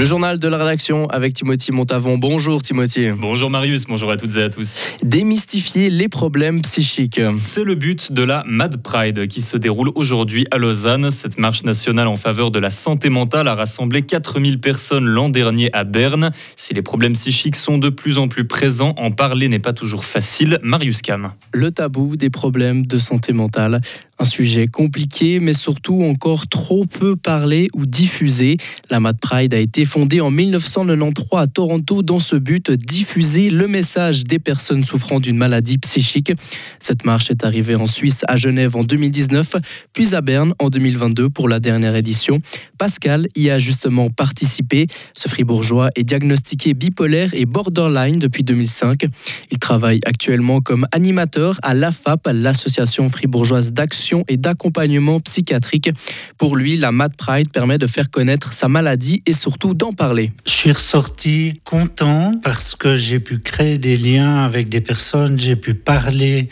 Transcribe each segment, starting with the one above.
Le journal de la rédaction avec Timothy Montavon. Bonjour Timothy. Bonjour Marius, bonjour à toutes et à tous. Démystifier les problèmes psychiques. C'est le but de la Mad Pride qui se déroule aujourd'hui à Lausanne. Cette marche nationale en faveur de la santé mentale a rassemblé 4000 personnes l'an dernier à Berne. Si les problèmes psychiques sont de plus en plus présents, en parler n'est pas toujours facile. Marius Cam. Le tabou des problèmes de santé mentale. Un sujet compliqué, mais surtout encore trop peu parlé ou diffusé. La Mad Pride a été fondée en 1993 à Toronto dans ce but, diffuser le message des personnes souffrant d'une maladie psychique. Cette marche est arrivée en Suisse à Genève en 2019, puis à Berne en 2022 pour la dernière édition. Pascal y a justement participé. Ce fribourgeois est diagnostiqué bipolaire et borderline depuis 2005. Il travaille actuellement comme animateur à l'AFAP, l'association fribourgeoise d'action et d'accompagnement psychiatrique. Pour lui, la Mad Pride permet de faire connaître sa maladie et surtout d'en parler. Je suis ressorti content parce que j'ai pu créer des liens avec des personnes, j'ai pu parler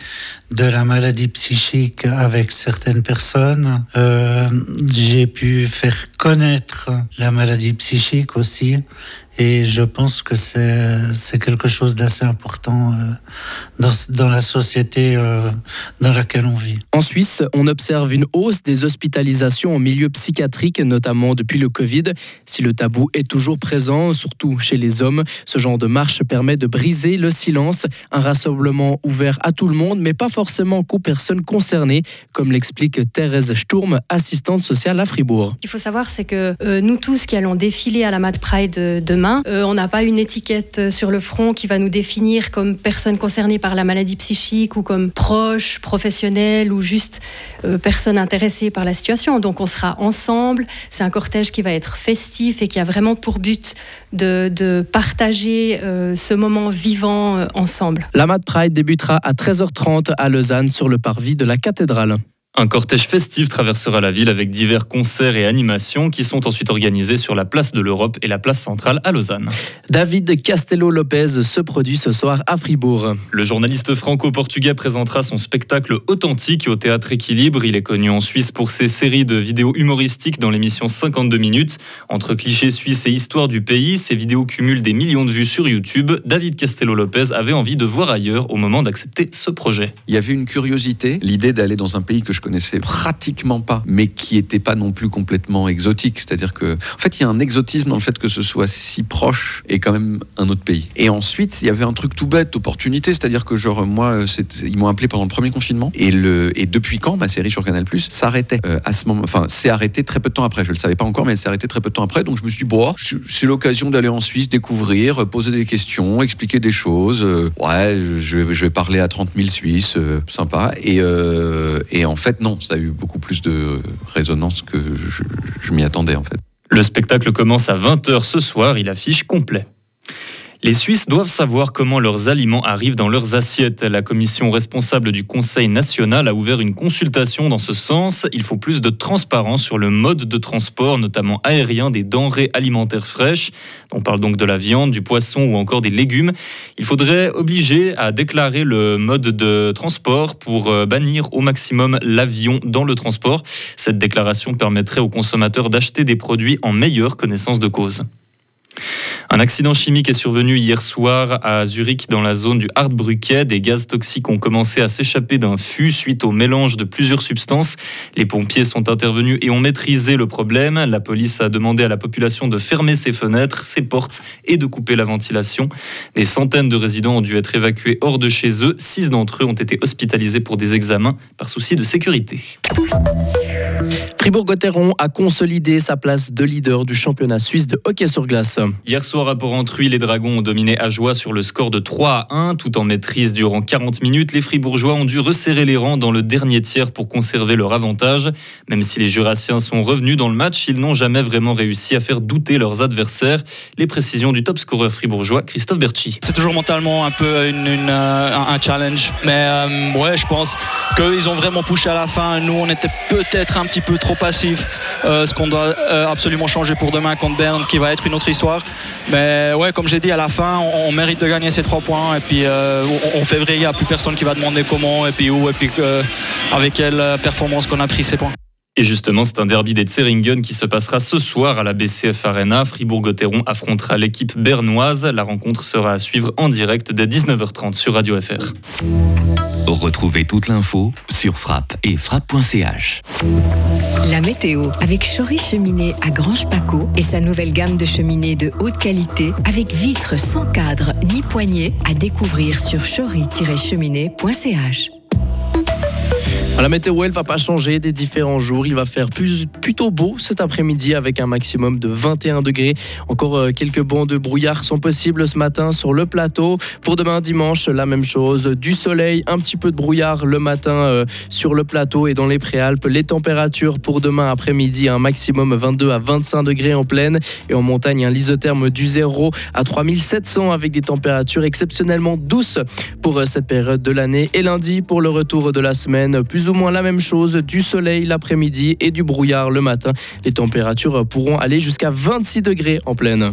de la maladie psychique avec certaines personnes, euh, j'ai pu faire connaître la maladie psychique aussi et je pense que c'est quelque chose d'assez important euh, dans, dans, la société euh, dans laquelle on vit. En Suisse, on observe une hausse des hospitalisations en milieu psychiatrique, notamment depuis le Covid. Si le tabou est toujours présent, surtout chez les hommes, ce genre de marche permet de briser le silence. Un rassemblement ouvert à tout le monde, mais pas forcément qu'aux personnes concernées, comme l'explique Thérèse Sturm, assistante sociale à Fribourg. Ce qu'il faut savoir, c'est que euh, nous tous qui allons défiler à la Mad Pride demain, euh, on n'a pas une étiquette euh, sur le front qui va nous définir comme personne concernée par la maladie psychique ou comme proche, professionnel ou juste euh, personne intéressée par la situation. Donc on sera ensemble. C'est un cortège qui va être festif et qui a vraiment pour but de, partager ce moment vivant ensemble. La Mad Pride débutera à 13h30 à Lausanne sur le parvis de la cathédrale. Un cortège festif traversera la ville avec divers concerts et animations qui sont ensuite organisés sur la place de l'Europe et la place centrale à Lausanne. David Castello-Lopez se produit ce soir à Fribourg. Le journaliste franco-portugais présentera son spectacle authentique au théâtre Équilibre. Il est connu en Suisse pour ses séries de vidéos humoristiques dans l'émission 52 minutes. Entre clichés suisses et histoire du pays, ces vidéos cumulent des millions de vues sur YouTube. David Castello-Lopez avait envie de voir ailleurs au moment d'accepter ce projet. Il y avait une curiosité, l'idée d'aller dans un pays que je connaissais pratiquement pas, mais qui n'était pas non plus complètement exotique. C'est-à-dire que, en fait, il y a un exotisme dans le fait que ce soit si proche et quand même un autre pays. Et ensuite, il y avait un truc tout bête, opportunité, c'est-à-dire que genre moi, ils m'ont appelé pendant le premier confinement et le et depuis quand ma série sur Canal Plus s'arrêtait euh, à ce moment, enfin, c'est arrêté très peu de temps après. Je le savais pas encore, mais elle s'est arrêtée très peu de temps après. Donc je me suis dit bon, c'est l'occasion d'aller en Suisse, découvrir, poser des questions, expliquer des choses. Euh, ouais, je, vais parler à 30 000 Suisses, euh, sympa. Et et en fait non, ça a eu beaucoup plus de résonance que je, je m'y attendais en fait. Le spectacle commence à 20h ce soir, il affiche complet. Les Suisses doivent savoir comment leurs aliments arrivent dans leurs assiettes. La commission responsable du Conseil national a ouvert une consultation dans ce sens. Il faut plus de transparence sur le mode de transport, notamment aérien, des denrées alimentaires fraîches. On parle donc de la viande, du poisson ou encore des légumes. Il faudrait obliger à déclarer le mode de transport pour euh, bannir au maximum l'avion dans le transport. Cette déclaration permettrait aux consommateurs d'acheter des produits en meilleure connaissance de cause. Un accident chimique est survenu hier soir à Zurich dans la zone du Hardbrücke. Des gaz toxiques ont commencé à s'échapper d'un fût suite au mélange de plusieurs substances. Les pompiers sont intervenus et ont maîtrisé le problème. La police a demandé à la population de fermer ses fenêtres, ses portes et de couper la ventilation. Des centaines de résidents ont dû être évacués hors de chez eux. Six d'entre eux ont été hospitalisés pour des examens par souci de sécurité. Fribourg-Gotteron a consolidé sa place de leader du championnat suisse de hockey sur glace. Hier soir à Porrentruy, les Dragons ont dominé à joie sur le score de 3 à 1. Tout en maîtrise durant 40 minutes, les Fribourgeois ont dû resserrer les rangs dans le dernier tiers pour conserver leur avantage. Même si les Jurassiens sont revenus dans le match, ils n'ont jamais vraiment réussi à faire douter leurs adversaires. Les précisions du top scoreur fribourgeois Christophe Berchi. C'est toujours mentalement un peu une, euh, un challenge. Mais euh, ouais, je pense qu'ils ont vraiment poussé à la fin. Nous, on était peut-être un petit peu trop passif. Euh, ce qu'on doit absolument changer pour demain contre Berne, qui va être une autre histoire. Mais ouais, comme j'ai dit, à la fin, on, mérite de gagner ces trois points. Et puis euh, on, fait vrai, il n'y a plus personne qui va demander comment et puis où et puis euh, avec quelle performance qu'on a pris ces points. Et justement, c'est un derby des Zeringen qui se passera ce soir à la BCF Arena. Fribourg-Gotteron affrontera l'équipe bernoise. La rencontre sera à suivre en direct dès 19h30 sur Radio FR. Retrouvez toute l'info sur frappe et frappe.ch. La météo avec Chory Cheminée à Grange Paco et sa nouvelle gamme de cheminées de haute qualité avec vitres sans cadre ni poignée à découvrir sur chory-cheminée.ch. La météo, elle va pas changer des différents jours. Il va faire plutôt beau cet après-midi avec un maximum de 21 degrés. Encore euh, quelques bancs de brouillard sont possibles ce matin sur le plateau. Pour demain dimanche, la même chose. Du soleil, un petit peu de brouillard le matin euh, sur le plateau et dans les préalpes. Les températures pour demain après-midi, un maximum 22 à 25 degrés en plaine et en montagne, un lisotherme du 0 à 3700 avec des températures exceptionnellement douces pour euh, cette période de l'année. Et lundi, pour le retour de la semaine, plus au moins la même chose, du soleil l'après-midi et du brouillard le matin. Les températures pourront aller jusqu'à 26 degrés en pleine.